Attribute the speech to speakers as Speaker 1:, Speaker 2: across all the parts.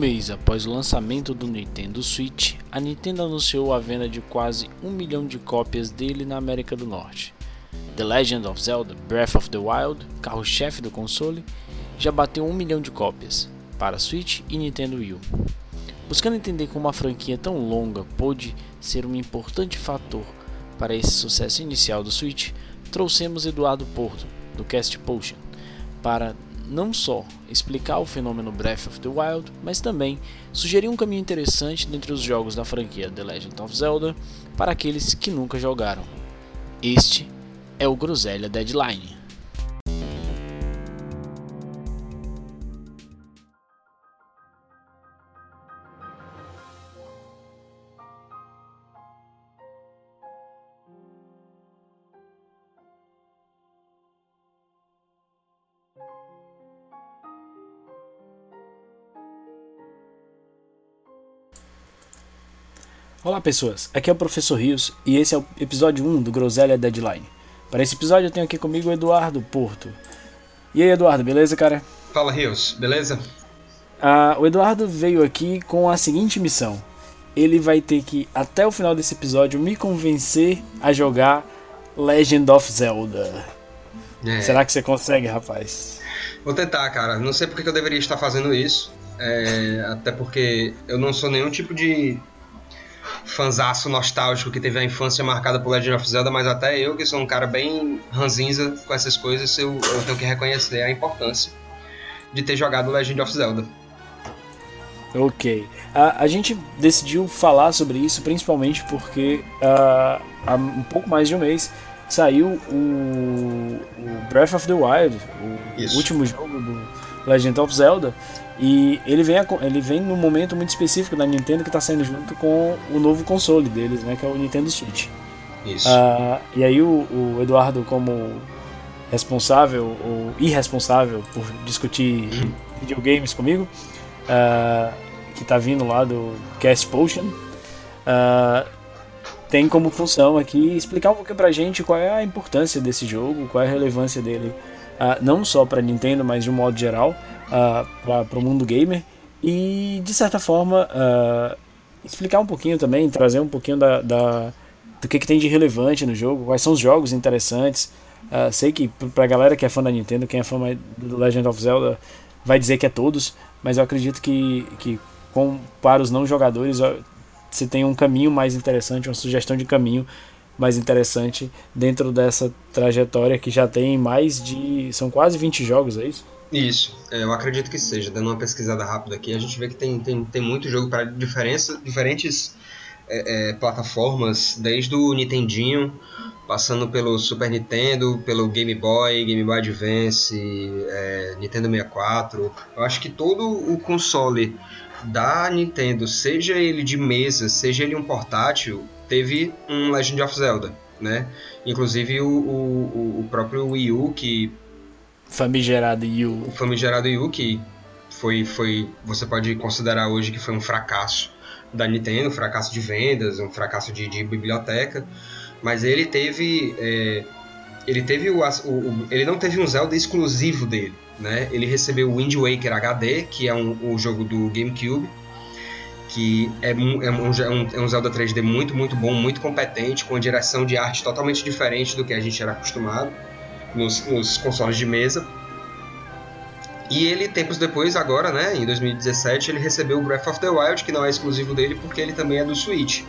Speaker 1: mês após o lançamento do Nintendo Switch, a Nintendo anunciou a venda de quase um milhão de cópias dele na América do Norte. The Legend of Zelda Breath of the Wild, carro-chefe do console, já bateu um milhão de cópias para Switch e Nintendo Wii U. Buscando entender como uma franquia tão longa pôde ser um importante fator para esse sucesso inicial do Switch, trouxemos Eduardo Porto, do Cast Potion, para não só explicar o fenômeno Breath of the Wild, mas também sugerir um caminho interessante dentre os jogos da franquia The Legend of Zelda para aqueles que nunca jogaram. Este é o Groselha Deadline. Olá pessoas, aqui é o Professor Rios e esse é o episódio 1 do Groselha Deadline. Para esse episódio eu tenho aqui comigo o Eduardo Porto. E aí Eduardo, beleza cara?
Speaker 2: Fala Rios, beleza?
Speaker 1: Ah, o Eduardo veio aqui com a seguinte missão. Ele vai ter que, até o final desse episódio, me convencer a jogar Legend of Zelda. É. Será que você consegue, rapaz?
Speaker 2: Vou tentar, cara. Não sei porque eu deveria estar fazendo isso. É, até porque eu não sou nenhum tipo de fanzaço nostálgico que teve a infância marcada por Legend of Zelda, mas até eu, que sou um cara bem ranzinza com essas coisas, eu, eu tenho que reconhecer a importância de ter jogado Legend of Zelda.
Speaker 1: Ok. A, a gente decidiu falar sobre isso principalmente porque uh, há um pouco mais de um mês saiu o, o Breath of the Wild, o último jogo do Legend of Zelda, e ele vem, ele vem num momento muito específico da Nintendo que está saindo junto com o novo console deles, né, que é o Nintendo Switch.
Speaker 2: Isso. Uh,
Speaker 1: e aí o, o, Eduardo, como responsável ou irresponsável por discutir videogames comigo, uh, que está vindo lá do Cast Potion, uh, tem como função aqui explicar um pouquinho pra gente qual é a importância desse jogo, qual é a relevância dele, não só para Nintendo, mas de um modo geral uh, para o mundo gamer e de certa forma uh, explicar um pouquinho também, trazer um pouquinho da, da do que, que, tem de relevante no jogo, quais são os jogos interessantes. Uh, sei que para a galera que é fã da Nintendo, quem é fã do Legend of Zelda vai dizer que é todos, mas eu acredito que, que com, para os não jogadores você tem um caminho mais interessante, uma sugestão de caminho mais interessante dentro dessa trajetória que já tem mais de. são quase 20 jogos, é isso?
Speaker 2: Isso, é, eu acredito que seja. Dando uma pesquisada rápida aqui, a gente vê que tem, tem, tem muito jogo para diferentes é, é, plataformas, desde o Nintendinho, passando pelo Super Nintendo, pelo Game Boy, Game Boy Advance, é, Nintendo 64. Eu acho que todo o console da Nintendo, seja ele de mesa, seja ele um portátil, teve um Legend of Zelda, né? Inclusive o, o, o próprio Wii U, que
Speaker 1: Famigerado Yu.
Speaker 2: O famigerado Yu, que foi, foi. Você pode considerar hoje que foi um fracasso da Nintendo, um fracasso de vendas, um fracasso de, de biblioteca. Mas ele teve. É, ele teve o, o, Ele não teve um Zelda exclusivo dele. Né? Ele recebeu o Wind Waker HD, que é um, o jogo do GameCube. Que é, é, um, é, um, é um Zelda 3D muito, muito bom, muito competente, com direção de arte totalmente diferente do que a gente era acostumado nos, nos consoles de mesa. E ele, tempos depois, agora, né, em 2017, ele recebeu o Breath of the Wild, que não é exclusivo dele, porque ele também é do Switch.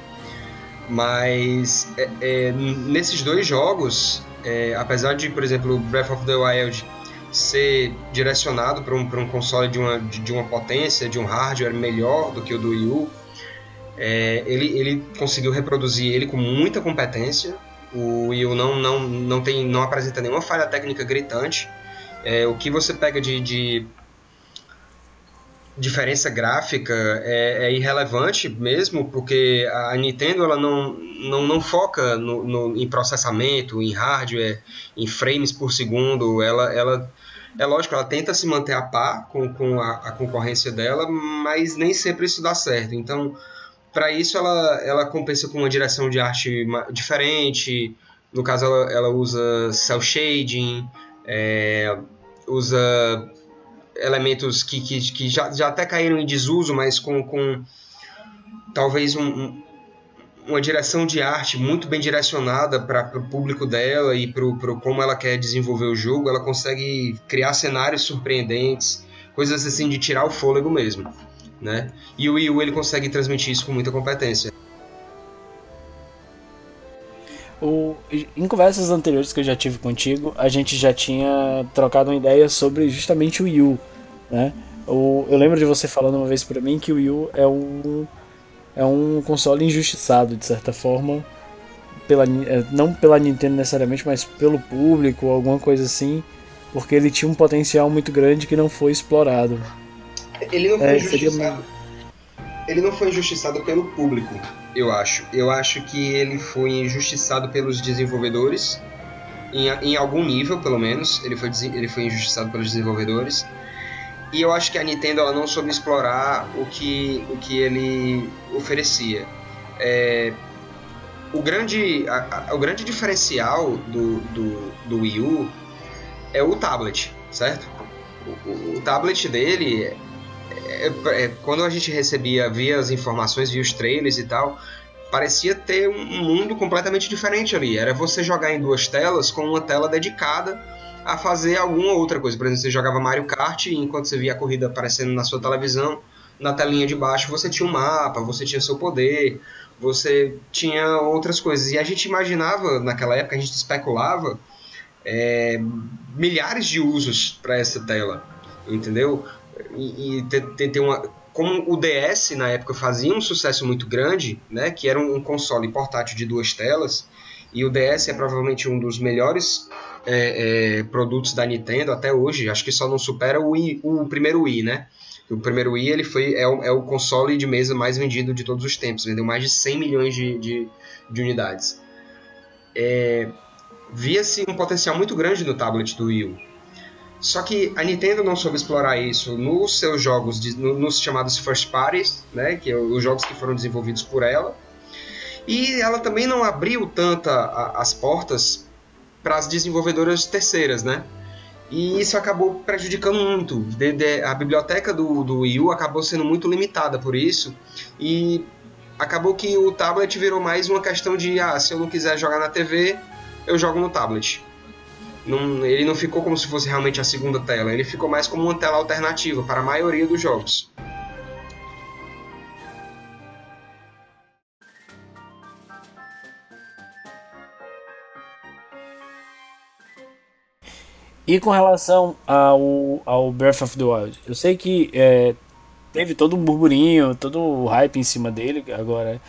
Speaker 2: Mas é, é, nesses dois jogos, é, apesar de, por exemplo, Breath of the Wild ser direcionado para um, um console de uma, de, de, uma potência, de um hardware melhor do que o do Wii U, é, ele, ele conseguiu reproduzir ele com muita competência o Wii U não, não, não, tem, não apresenta nenhuma falha técnica gritante. É, o que você pega de, de diferença gráfica é, é, irrelevante mesmo, porque a Nintendo ela não, não, não foca no, no, em processamento, em hardware, em frames por segundo. Ela, ela, é lógico, ela tenta se manter a par com, com a, a concorrência dela, mas nem sempre isso dá certo. Então, para isso, ela, ela compensa com uma direção de arte diferente. No caso, ela, ela usa cel shading, é, usa elementos que, que, que já, já até caíram em desuso, mas com, com talvez um, um, uma direção de arte muito bem direcionada para o público dela e para como ela quer desenvolver o jogo, ela consegue criar cenários surpreendentes, coisas assim de tirar o fôlego mesmo. Né? E o Wii U ele consegue transmitir isso com muita competência.
Speaker 1: O, em conversas anteriores que eu já tive contigo, a gente já tinha trocado uma ideia sobre justamente o Wii U, né? O, eu lembro de você falando uma vez para mim que o Wii U é um, é um console injustiçado, de certa forma, pela, é, não pela Nintendo necessariamente, mas pelo público, alguma coisa assim, porque ele tinha um potencial muito grande que não foi explorado.
Speaker 2: Ele não foi é, injustiçado. Seria... Ele não foi injustiçado pelo público eu acho. Eu acho que ele foi injustiçado pelos desenvolvedores, em, em algum nível, pelo menos. Ele foi, ele foi injustiçado pelos desenvolvedores. E eu acho que a Nintendo ela não soube explorar o que, o que ele oferecia. É, o, grande, a, a, o grande diferencial do, do, do Wii U é o tablet, certo? O, o, o tablet dele é, é, quando a gente recebia, via as informações, via os trailers e tal, parecia ter um mundo completamente diferente ali. Era você jogar em duas telas com uma tela dedicada a fazer alguma outra coisa. Por exemplo, você jogava Mario Kart e enquanto você via a corrida aparecendo na sua televisão, na telinha de baixo você tinha um mapa, você tinha seu poder, você tinha outras coisas. E a gente imaginava, naquela época, a gente especulava é, milhares de usos para essa tela, entendeu? E, e ter, ter uma como o DS na época fazia um sucesso muito grande, né, que era um console portátil de duas telas, e o DS é provavelmente um dos melhores é, é, produtos da Nintendo até hoje, acho que só não supera o, Wii, o primeiro Wii, né? O primeiro Wii ele foi, é, o, é o console de mesa mais vendido de todos os tempos, vendeu mais de 100 milhões de, de, de unidades. É, Via-se um potencial muito grande no tablet do Wii só que a Nintendo não soube explorar isso nos seus jogos, de, nos chamados first parties, né, que é os jogos que foram desenvolvidos por ela. E ela também não abriu tanta a, as portas para as desenvolvedoras terceiras, né? E isso acabou prejudicando muito. De, de, a biblioteca do, do Wii U acabou sendo muito limitada por isso. E acabou que o tablet virou mais uma questão de: ah, se eu não quiser jogar na TV, eu jogo no tablet. Não, ele não ficou como se fosse realmente a segunda tela, ele ficou mais como uma tela alternativa para a maioria dos jogos.
Speaker 1: E com relação ao, ao Breath of the Wild, eu sei que é, teve todo um burburinho, todo o hype em cima dele agora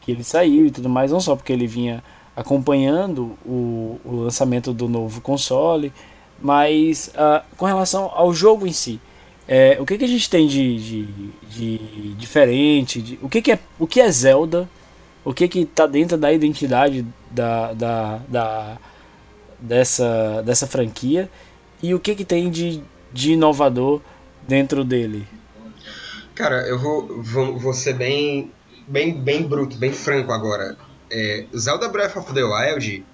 Speaker 1: que ele saiu e tudo mais, não só porque ele vinha acompanhando o, o lançamento do novo console, mas uh, com relação ao jogo em si, é, o que, que a gente tem de, de, de diferente? De, o, que, que, é, o que é Zelda? O que que está dentro da identidade da, da, da, dessa, dessa franquia? E o que, que tem de, de inovador dentro dele?
Speaker 2: Cara, eu vou, vou, vou ser bem, bem, bem bruto, bem franco agora é, Zelda Breath of the Wild,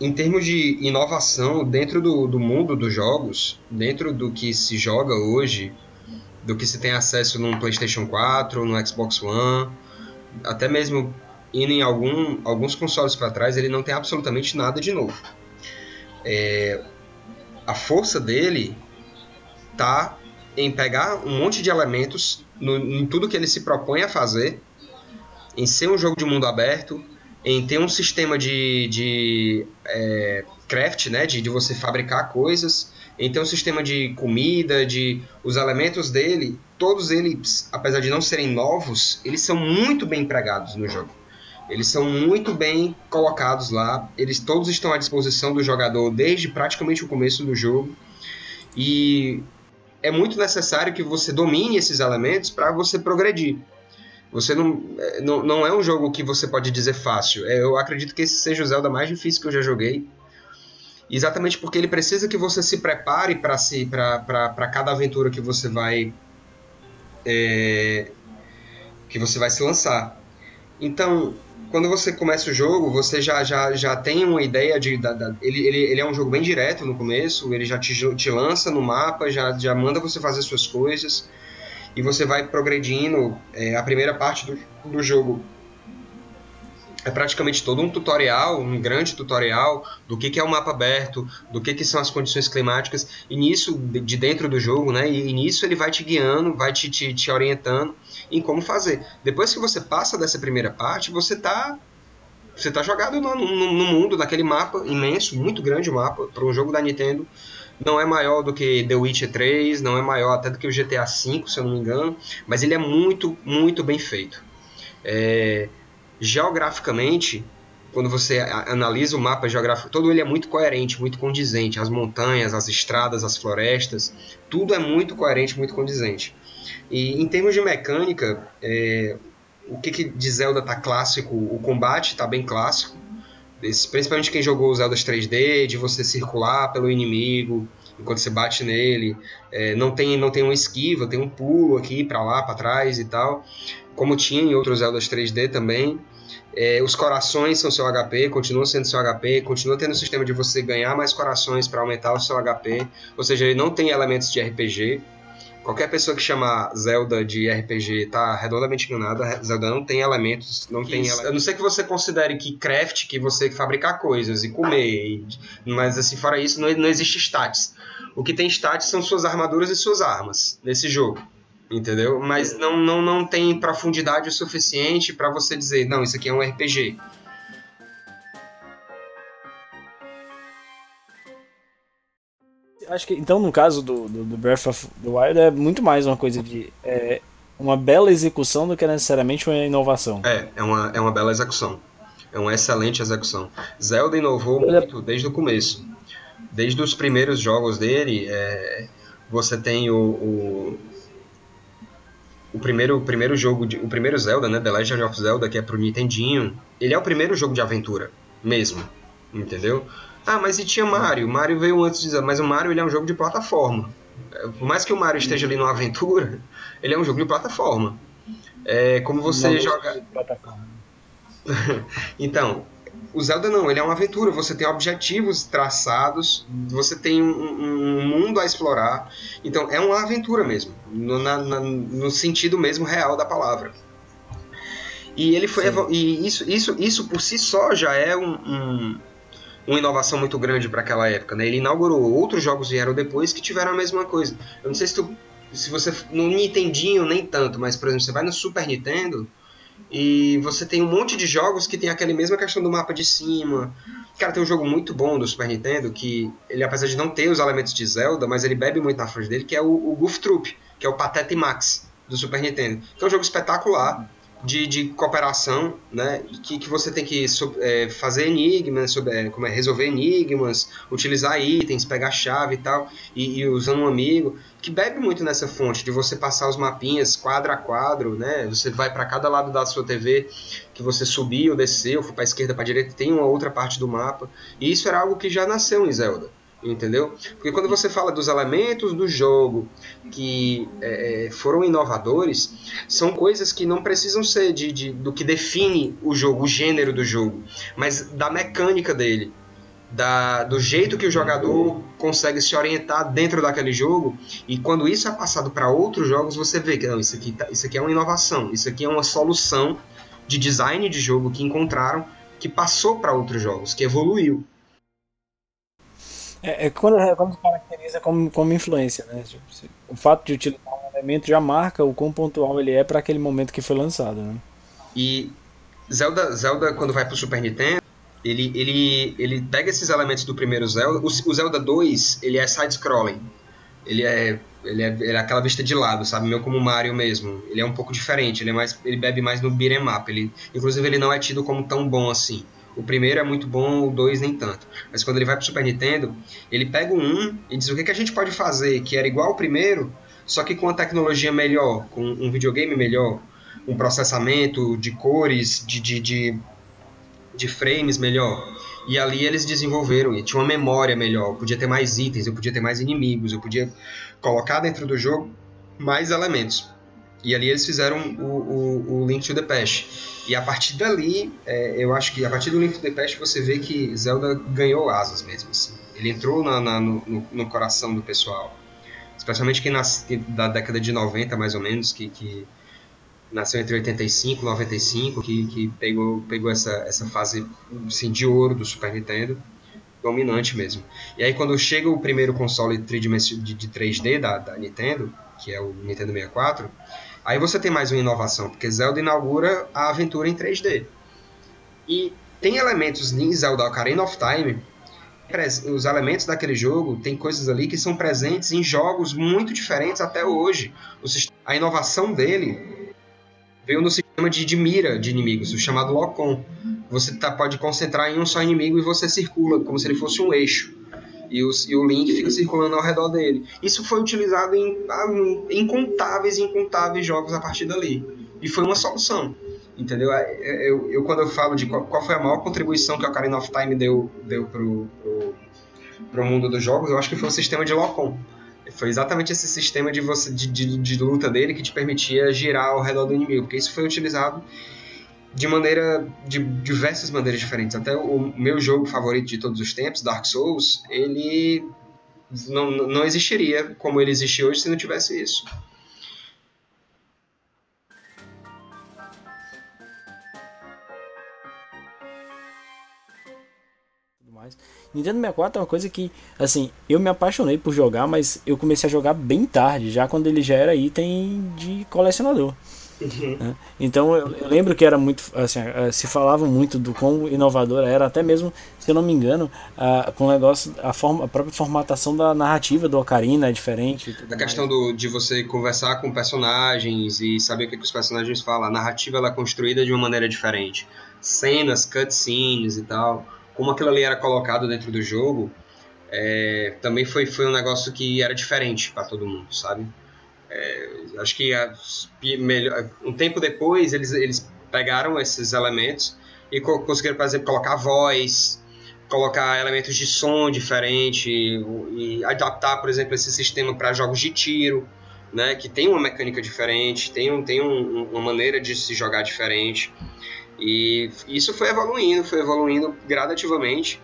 Speaker 2: em termos de inovação dentro do, do mundo dos jogos, dentro do que se joga hoje, do que se tem acesso num PlayStation 4, no Xbox One, até mesmo indo em algum, alguns consoles para trás, ele não tem absolutamente nada de novo. É, a força dele tá em pegar um monte de elementos no, em tudo que ele se propõe a fazer, em ser um jogo de mundo aberto, em ter um sistema de, de é, craft, né, de, de você fabricar coisas, em ter um sistema de comida, de os elementos dele, todos eles, apesar de não serem novos, eles são muito bem empregados no jogo. Eles são muito bem colocados lá, eles todos estão à disposição do jogador desde praticamente o começo do jogo. E é muito necessário que você domine esses elementos para você progredir. Você não, é, não, não é um jogo que você pode dizer fácil. É, eu acredito que esse seja o Zelda mais difícil que eu já joguei. Exatamente porque ele precisa que você se prepare para si, para cada aventura que você vai é, que você vai se lançar. Então, quando você começa o jogo, você já, já, já tem uma ideia de. Da, da, ele, ele, ele é um jogo bem direto no começo, ele já te, te lança no mapa, já, já manda você fazer suas coisas, e você vai progredindo. É, a primeira parte do, do jogo é praticamente todo um tutorial, um grande tutorial do que, que é o mapa aberto, do que, que são as condições climáticas, e nisso, de dentro do jogo, né? E, nisso ele vai te guiando, vai te, te, te orientando em como fazer. Depois que você passa dessa primeira parte, você tá você tá jogado no, no, no mundo, naquele mapa imenso, muito grande mapa, para um jogo da Nintendo. Não é maior do que The Witcher 3, não é maior até do que o GTA V, se eu não me engano, mas ele é muito, muito bem feito. É, geograficamente, quando você analisa o mapa geográfico todo, ele é muito coerente, muito condizente. As montanhas, as estradas, as florestas, tudo é muito coerente, muito condizente. E em termos de mecânica, é, o que, que de Zelda tá clássico? O combate tá bem clássico. Principalmente quem jogou os Zeldas 3D, de você circular pelo inimigo enquanto você bate nele. É, não tem não tem uma esquiva, tem um pulo aqui para lá, para trás e tal. Como tinha em outros Zeldas 3D também. É, os corações são seu HP, continuam sendo seu HP, continua tendo o sistema de você ganhar mais corações para aumentar o seu HP, ou seja, ele não tem elementos de RPG. Qualquer pessoa que chama Zelda de RPG está redondamente enganada. Zelda não tem elementos, não tem. Elementos. A não ser que você considere que craft, que você fabricar coisas e comer, e, mas assim fora isso não, não existe stats. O que tem stats são suas armaduras e suas armas nesse jogo entendeu? Mas não, não, não tem profundidade o suficiente para você dizer, não, isso aqui é um RPG.
Speaker 1: Acho que, então, no caso do, do, do Breath of the Wild, é muito mais uma coisa de. É, uma bela execução do que necessariamente uma inovação.
Speaker 2: É, é uma, é uma bela execução. É uma excelente execução. Zelda inovou é muito desde o começo. Desde os primeiros jogos dele, é, você tem o, o o primeiro, o primeiro jogo, de, o primeiro Zelda, né, The Legend of Zelda, que é pro Nintendinho, ele é o primeiro jogo de aventura, mesmo, entendeu? Ah, mas e tinha Mario? Mario veio antes de mas o Mario ele é um jogo de plataforma. Por mais que o Mario esteja ali numa aventura, ele é um jogo de plataforma. É como você Não joga. então, o Zelda não, ele é uma aventura. Você tem objetivos traçados, você tem um, um mundo a explorar. Então é uma aventura mesmo, no, na, na, no sentido mesmo real da palavra. E ele foi e isso, isso, isso por si só já é um, um uma inovação muito grande para aquela época. Né? Ele inaugurou outros jogos vieram depois que tiveram a mesma coisa. Eu não sei se tu, se você no Nintendinho nem tanto, mas por exemplo você vai no Super Nintendo e você tem um monte de jogos que tem aquela mesma questão do mapa de cima. Cara, tem um jogo muito bom do Super Nintendo que ele, apesar de não ter os elementos de Zelda, mas ele bebe muito na frente dele, que é o, o Goof Troop, que é o Patete Max do Super Nintendo. Que é um jogo espetacular de, de cooperação, né? Que, que você tem que é, fazer enigmas, sobre, é, como é, resolver enigmas, utilizar itens, pegar chave e tal, e, e, usando um amigo, que bebe muito nessa fonte de você passar os mapinhas quadro a quadro, né? Você vai para cada lado da sua TV, que você subiu, desceu, foi para esquerda, para direita, tem uma outra parte do mapa. E isso era algo que já nasceu em Zelda entendeu? Porque quando você fala dos elementos do jogo que é, é, foram inovadores, são coisas que não precisam ser de, de, do que define o jogo, o gênero do jogo, mas da mecânica dele, da, do jeito que o jogador consegue se orientar dentro daquele jogo. E quando isso é passado para outros jogos, você vê que não, isso aqui, tá, isso aqui é uma inovação, isso aqui é uma solução de design de jogo que encontraram que passou para outros jogos, que evoluiu.
Speaker 1: É, é quando, é quando caracteriza como, como influência, né? Tipo, o fato de utilizar um elemento já marca o quão pontual ele é para aquele momento que foi lançado, né?
Speaker 2: E Zelda, Zelda quando vai pro Super Nintendo, ele, ele, ele pega esses elementos do primeiro Zelda. O, o Zelda 2, ele é side-scrolling. Ele é, ele, é, ele é aquela vista de lado, sabe? Meio como o Mario mesmo. Ele é um pouco diferente, ele, é mais, ele bebe mais no beat'em up. Ele, inclusive, ele não é tido como tão bom assim. O primeiro é muito bom, o dois nem tanto. Mas quando ele vai pro Super Nintendo, ele pega o 1 e diz o que, que a gente pode fazer que era igual ao primeiro, só que com a tecnologia melhor, com um videogame melhor, um processamento de cores, de, de, de, de frames melhor. E ali eles desenvolveram, e tinha uma memória melhor, eu podia ter mais itens, eu podia ter mais inimigos, eu podia colocar dentro do jogo mais elementos. E ali eles fizeram o, o, o Link to the Past. E a partir dali, é, eu acho que a partir do Link to the Past você vê que Zelda ganhou asas mesmo. Assim. Ele entrou na, na, no, no, coração do pessoal. Especialmente quem nasce da década de 90, mais ou menos, que, que nasceu entre 85 e 95, que, que pegou, pegou essa, essa fase assim, de ouro do Super Nintendo dominante mesmo. E aí quando chega o primeiro console de, de 3D da, da Nintendo, que é o Nintendo 64, aí você tem mais uma inovação, porque Zelda inaugura a aventura em 3D. E tem elementos em Zelda Ocarina of Time, os elementos daquele jogo, tem coisas ali que são presentes em jogos muito diferentes até hoje. A inovação dele veio no sistema de, mira de inimigos, o chamado Locom você tá, pode concentrar em um só inimigo e você circula como se ele fosse um eixo. E o, e o Link fica circulando ao redor dele. Isso foi utilizado em, incontáveis e incontáveis jogos a partir dali. E foi uma solução. Entendeu? É, é, eu, eu, quando eu falo de qual, qual, foi a maior contribuição que o Ocarina of Time deu, deu pro, pro, pro mundo dos jogos, eu acho que foi o sistema de Locom. Foi exatamente esse sistema de, você, de, de, de luta dele que te permitia girar ao redor do inimigo, porque isso foi utilizado de maneira de diversas maneiras diferentes. Até o meu jogo favorito de todos os tempos, Dark Souls, ele não, não existiria como ele existe hoje se não tivesse isso.
Speaker 1: Nintendo 64 é uma coisa que, assim, eu me apaixonei por jogar, mas eu comecei a jogar bem tarde, já quando ele já era item de colecionador. Uhum. Né? Então eu, eu, lembro que era muito assim, uh, se falava muito do quão inovadora era, até mesmo, se eu não me engano, uh, com o negócio, a, forma, a própria formatação da narrativa do Ocarina é diferente.
Speaker 2: A questão do, de você conversar com personagens e saber o que, que os personagens falam, a narrativa ela é construída de uma maneira diferente. Cenas, cutscenes e tal, como aquilo ali era colocado dentro do jogo, é, também foi, foi um negócio que era diferente para todo mundo, sabe? É, acho que a, melhor, um tempo depois eles, eles pegaram esses elementos e co conseguiram, por exemplo, colocar voz, colocar elementos de som diferente e adaptar, por exemplo, esse sistema para jogos de tiro, né, que tem uma mecânica diferente, tem, um, tem um, uma maneira de se jogar diferente. E isso foi evoluindo, foi evoluindo gradativamente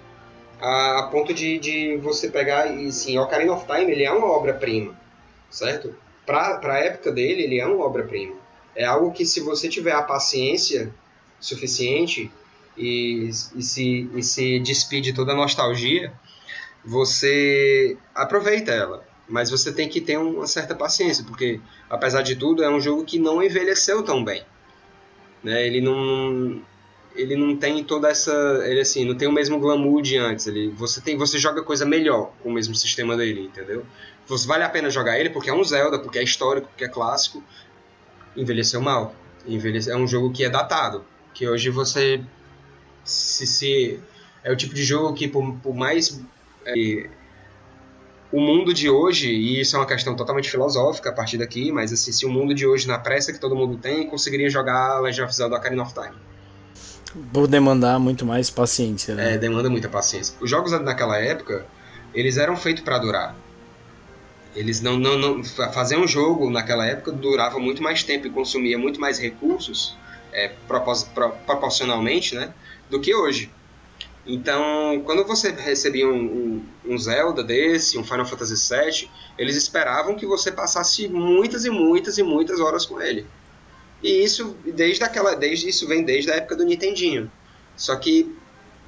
Speaker 2: a, a ponto de, de você pegar e sim, Ocarina of Time ele é uma obra-prima, certo? Para a época dele, ele é uma obra-prima. É algo que, se você tiver a paciência suficiente e, e, se, e se despide toda a nostalgia, você aproveita ela. Mas você tem que ter uma certa paciência, porque, apesar de tudo, é um jogo que não envelheceu tão bem. Né? Ele não ele não tem toda essa ele assim não tem o mesmo glamour de antes ele você tem você joga coisa melhor com o mesmo sistema dele entendeu vale a pena jogar ele porque é um Zelda, porque é histórico, porque é clássico. Envelheceu mal. Envelheceu, é um jogo que é datado. Que hoje você. Se, se é o tipo de jogo que, por, por mais. É, o mundo de hoje, e isso é uma questão totalmente filosófica a partir daqui, mas assim, se o mundo de hoje, na pressa que todo mundo tem, conseguiria jogar Legend of Zelda Ocarina of Time.
Speaker 1: Por demandar muito mais paciência, né?
Speaker 2: É, demanda muita paciência. Os jogos naquela época, eles eram feitos para durar. Eles não, não, não fazer um jogo naquela época durava muito mais tempo e consumia muito mais recursos é, pro, proporcionalmente, né, do que hoje. Então, quando você recebia um, um, um, Zelda desse, um Final Fantasy VII, eles esperavam que você passasse muitas e muitas e muitas horas com ele. E isso desde aquela, desde isso vem desde a época do Nintendinho. Só que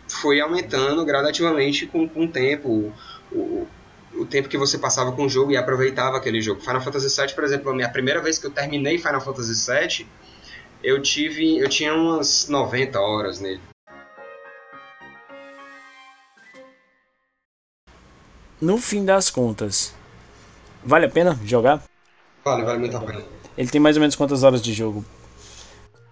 Speaker 2: foi aumentando gradativamente com, com o tempo. O, o tempo que você passava com o jogo e aproveitava aquele jogo. Final Fantasy VII, por exemplo, a minha primeira vez que eu terminei Final Fantasy VII, eu tive, eu tinha umas 90 horas nele.
Speaker 1: No fim das contas, vale a pena jogar?
Speaker 2: Vale, vale muito a pena.
Speaker 1: Ele tem mais ou menos quantas horas de jogo?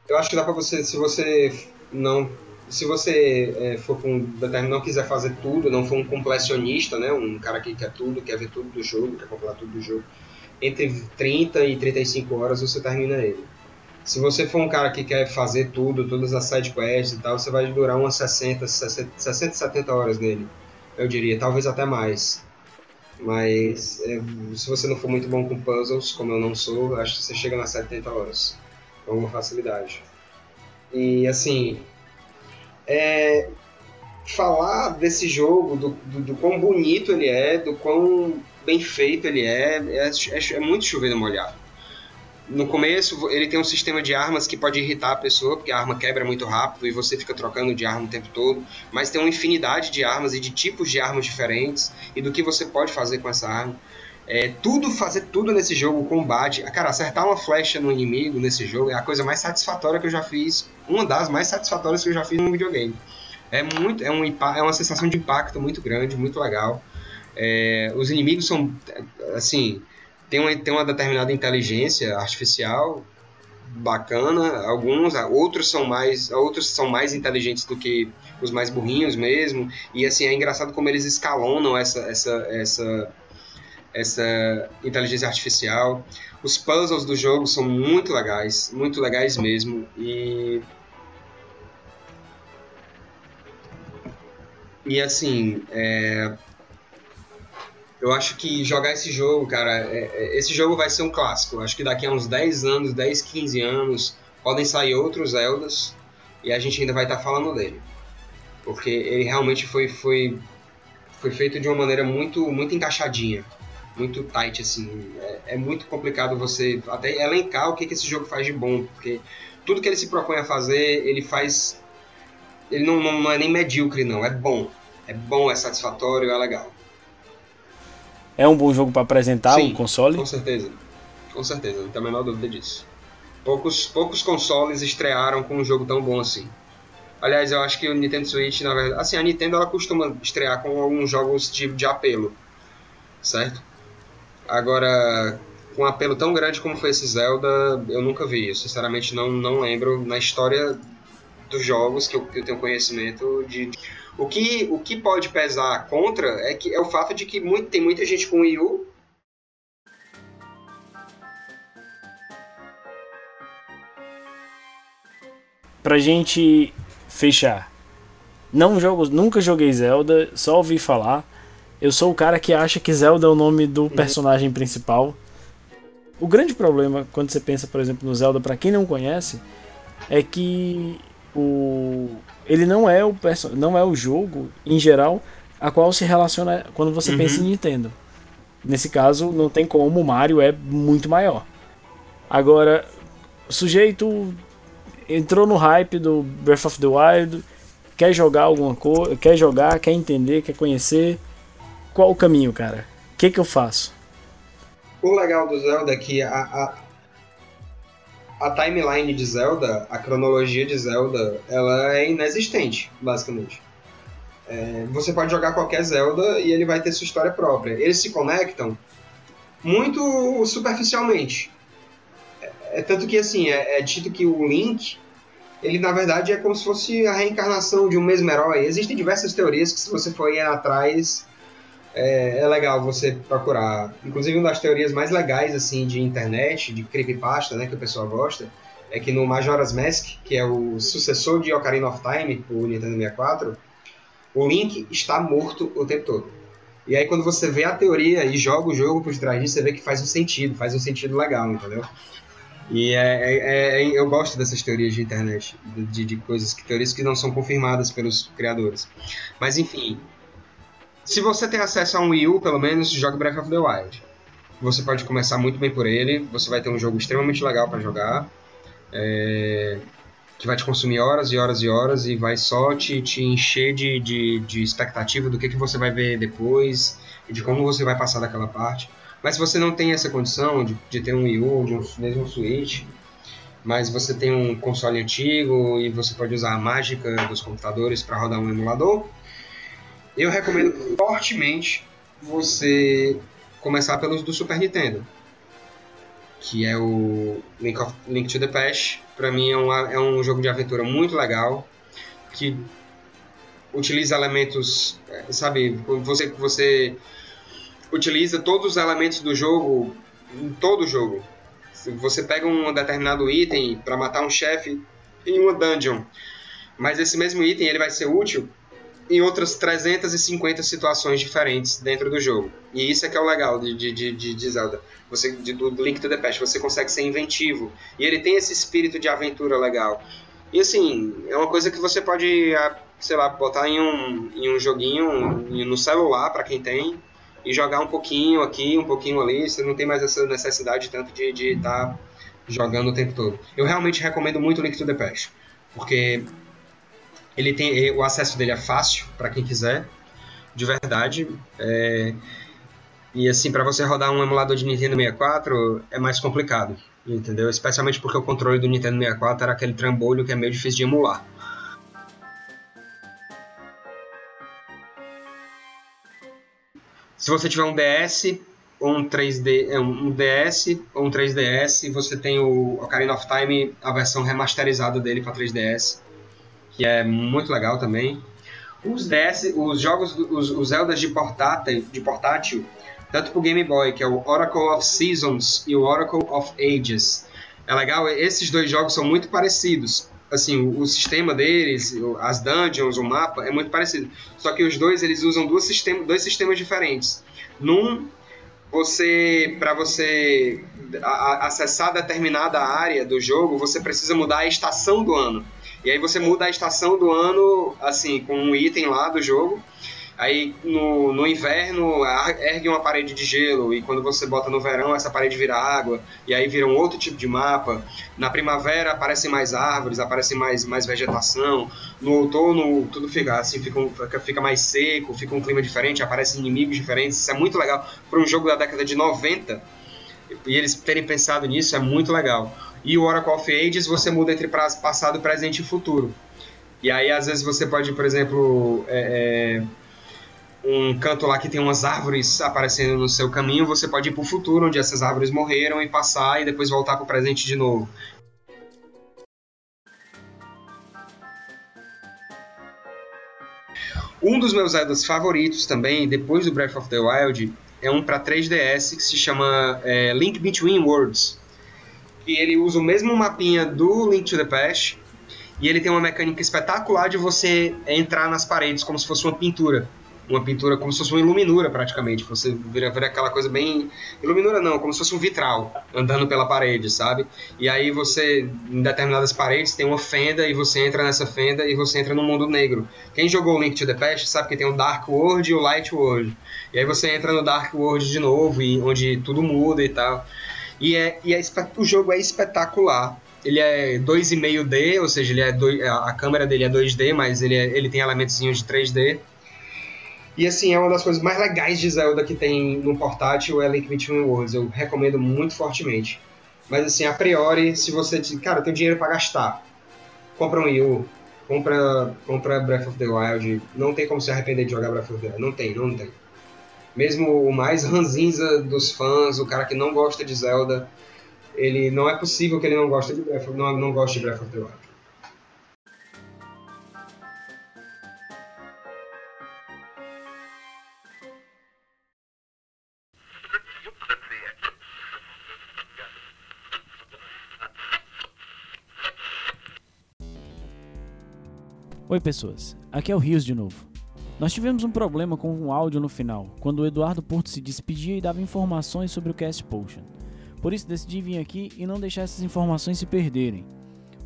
Speaker 2: Eu acho que dá pra você, se você não se você é, for com não quiser fazer tudo, não for um completionista, né, um cara que quer tudo, quer ver tudo do jogo, quer comprar tudo do jogo, entre 30 e 35 horas você termina ele. Se você for um cara que quer fazer tudo, todas as side quests e tal, você vai durar umas 60, 60, 60 70 horas nele, eu diria, talvez até mais. Mas é, se você não for muito bom com puzzles, como eu não sou, acho que você chega nas 70 horas com uma facilidade. E assim, é, falar desse jogo, do, do, do, quão bonito ele é, do quão bem feito ele é, é, é, é muito chover no molhado. No começo, ele tem um sistema de armas que pode irritar a pessoa, porque a arma quebra muito rápido e você fica trocando de arma o tempo todo. Mas tem uma infinidade de armas e de tipos de armas diferentes e do que você pode fazer com essa arma. É, tudo, fazer tudo nesse jogo, combate. Cara, acertar uma flecha no inimigo nesse jogo é a coisa mais satisfatória que eu já fiz. Uma das mais satisfatórias que eu já fiz num videogame. É muito, é, um, é uma sensação de impacto muito grande, muito legal. É, os inimigos são, assim, tem uma, tem uma determinada inteligência artificial bacana, alguns, outros são mais, outros são mais inteligentes do que os mais burrinhos mesmo. E assim é engraçado como eles escalonam essa essa essa essa inteligência artificial. Os puzzles do jogo são muito legais, muito legais mesmo. E e assim, é, eu acho que jogar esse jogo, cara, é, é, esse jogo vai ser um clássico. Eu acho que daqui a uns 10 anos, 10, 15 anos, podem sair outros Zeldas e a gente ainda vai estar tá falando dele. Porque ele realmente foi, foi, foi feito de uma maneira muito, muito encaixadinha, muito tight, assim. É, é muito complicado você até elencar o que, que esse jogo faz de bom, porque tudo que ele se propõe a fazer, ele faz. Ele não, não é nem medíocre, não, é bom. É bom, é satisfatório, é legal.
Speaker 1: É um bom jogo para apresentar Sim, o console?
Speaker 2: Com certeza. Com certeza, não tem a menor dúvida disso. Poucos, poucos consoles estrearam com um jogo tão bom assim. Aliás, eu acho que o Nintendo Switch, na verdade, assim, a Nintendo ela costuma estrear com alguns jogos de, de apelo, certo? Agora, com um apelo tão grande como foi esse Zelda, eu nunca vi. Eu sinceramente não, não lembro na história dos jogos que eu, que eu tenho conhecimento de, de o que, o que pode pesar contra é, que, é o fato de que muito, tem muita gente com Wii U
Speaker 1: Pra gente fechar. Não jogo, nunca joguei Zelda, só ouvi falar. Eu sou o cara que acha que Zelda é o nome do uhum. personagem principal. O grande problema quando você pensa, por exemplo, no Zelda, para quem não conhece, é que o ele não é o não é o jogo em geral a qual se relaciona quando você uhum. pensa em Nintendo. Nesse caso, não tem como, o Mario é muito maior. Agora, o sujeito entrou no hype do Breath of the Wild, quer jogar alguma coisa, quer jogar, quer entender, quer conhecer. Qual o caminho, cara? O que, que eu faço?
Speaker 2: O legal do Zelda é que a, a, a timeline de Zelda, a cronologia de Zelda, ela é inexistente, basicamente. É, você pode jogar qualquer Zelda e ele vai ter sua história própria. Eles se conectam muito superficialmente. É, é tanto que assim, é, é, dito que o Link, ele na verdade é como se fosse a reencarnação de um mesmo herói. Existem diversas teorias que se você for ir atrás é, é, legal você procurar. Inclusive, uma das teorias mais legais assim de internet, de creepypasta, né, que o pessoal gosta, é que no Majora's Mask, que é o sucessor de Ocarina of Time, o Nintendo 64, o Link está morto o tempo todo. E aí quando você vê a teoria e joga o jogo por trás disso, você vê que faz um sentido, faz um sentido legal, entendeu? E é, é, é, eu gosto dessas teorias de internet, de, de coisas, teorias que não são confirmadas pelos criadores. Mas enfim, se você tem acesso a um Wii U, pelo menos, jogue Breath of the Wild. Você pode começar muito bem por ele, você vai ter um jogo extremamente legal para jogar, é... que vai te consumir horas e horas e horas e vai só te, te encher de, de, de expectativa do que, que você vai ver depois e de como você vai passar daquela parte. Mas se você não tem essa condição de, de ter um Wii U, de um, mesmo um Switch, mas você tem um console antigo e você pode usar a mágica dos computadores para rodar um emulador, eu recomendo fortemente você começar pelos do Super Nintendo, que é o Link, of, Link to the Past. Para mim é, uma, é um jogo de aventura muito legal, que utiliza elementos, é, sabe, você você utiliza todos os elementos do jogo em todo o jogo. Você pega um determinado item para matar um chefe em uma dungeon, mas esse mesmo item ele vai ser útil em outras 350 situações diferentes dentro do jogo. E isso é que é o legal de, de, de, de Zelda. Você, de, do Link to the Past, você consegue ser inventivo. E ele tem esse espírito de aventura legal. E assim, é uma coisa que você pode, sei lá, botar em um, em um joguinho no celular, para quem tem, e jogar um pouquinho aqui, um pouquinho ali. Você não tem mais essa necessidade tanto de estar tá jogando o tempo todo. Eu realmente recomendo muito Link to the Past. Porque ele tem o acesso dele é fácil para quem quiser, de verdade. É, e assim, para você rodar um emulador de Nintendo 64 é mais complicado, entendeu? Especialmente porque o controle do Nintendo 64 era aquele trambolho que é meio difícil de emular. Se você tiver um DS ou um 3D, é, um DS ou um 3DS, você tem o Ocarina of Time, a versão remasterizada dele para 3DS que é muito legal também. Os DS, os jogos, os, os Zeldas de portátil, de portátil, tanto pro Game Boy, que é o Oracle of Seasons e o Oracle of Ages. É legal, esses dois jogos são muito parecidos. Assim, o, o sistema deles, as dungeons, o mapa é muito parecido. Só que os dois eles usam dois, sistema, dois sistemas diferentes. Num você para você acessar determinada área do jogo, você precisa mudar a estação do ano. E aí você muda a estação do ano, assim, com um item lá do jogo. Aí no, no inverno ergue uma parede de gelo e quando você bota no verão essa parede vira água e aí vira um outro tipo de mapa. Na primavera aparecem mais árvores, aparece mais, mais vegetação. No outono tudo fica assim, fica, fica mais seco, fica um clima diferente, aparecem inimigos diferentes. Isso é muito legal para um jogo da década de 90 e eles terem pensado nisso é muito legal. E o Oracle of Ages você muda entre passado, presente e futuro. E aí, às vezes, você pode, por exemplo, é, é, um canto lá que tem umas árvores aparecendo no seu caminho, você pode ir para o futuro, onde essas árvores morreram, e passar e depois voltar para o presente de novo. Um dos meus Zeldas favoritos também, depois do Breath of the Wild, é um para 3DS que se chama é, Link Between Worlds e ele usa o mesmo mapinha do Link to the Past e ele tem uma mecânica espetacular de você entrar nas paredes como se fosse uma pintura. Uma pintura como se fosse uma iluminura, praticamente. Você vira, vira aquela coisa bem. Iluminura não, como se fosse um vitral andando pela parede, sabe? E aí você, em determinadas paredes, tem uma fenda e você entra nessa fenda e você entra no mundo negro. Quem jogou Link to the Past sabe que tem o Dark World e o Light World. E aí você entra no Dark World de novo, e onde tudo muda e tal. E, é, e é, o jogo é espetacular. Ele é 2,5D, ou seja, ele é a câmera dele é 2D, mas ele, é, ele tem elementos de 3D. E assim, é uma das coisas mais legais de Zelda que tem no portátil é Link Between Worlds. Eu recomendo muito fortemente. Mas assim, a priori, se você diz, cara, eu tenho dinheiro para gastar, compra um Wii U, compra, compra Breath of the Wild. Não tem como se arrepender de jogar Breath of the Wild. Não tem, não tem mesmo o mais ranzinza dos fãs, o cara que não gosta de Zelda, ele não é possível que ele não goste de Breath, não, não goste de Breath of the Wild.
Speaker 1: Oi pessoas, aqui é o Rios de novo. Nós tivemos um problema com o áudio no final, quando o Eduardo Porto se despedia e dava informações sobre o Cast Potion. Por isso decidi vir aqui e não deixar essas informações se perderem.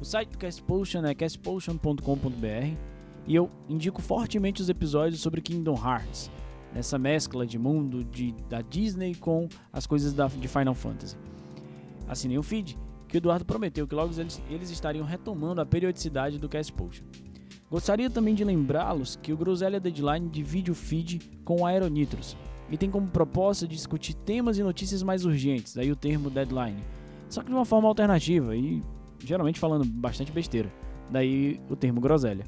Speaker 1: O site do Cast Potion é castpotion.com.br e eu indico fortemente os episódios sobre Kingdom Hearts, nessa mescla de mundo de, da Disney com as coisas da, de Final Fantasy. Assinei o feed, que o Eduardo prometeu que logo eles, eles estariam retomando a periodicidade do Cast Potion. Gostaria também de lembrá-los que o Groselha Deadline divide o feed com o Aeronitros e tem como proposta discutir temas e notícias mais urgentes, daí o termo deadline, só que de uma forma alternativa e geralmente falando bastante besteira, daí o termo groselha.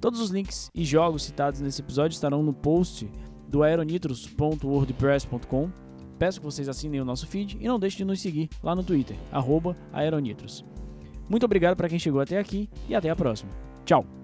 Speaker 1: Todos os links e jogos citados nesse episódio estarão no post do aeronitros.wordpress.com. Peço que vocês assinem o nosso feed e não deixem de nos seguir lá no Twitter, aeronitros. Muito obrigado para quem chegou até aqui e até a próxima. Tchau!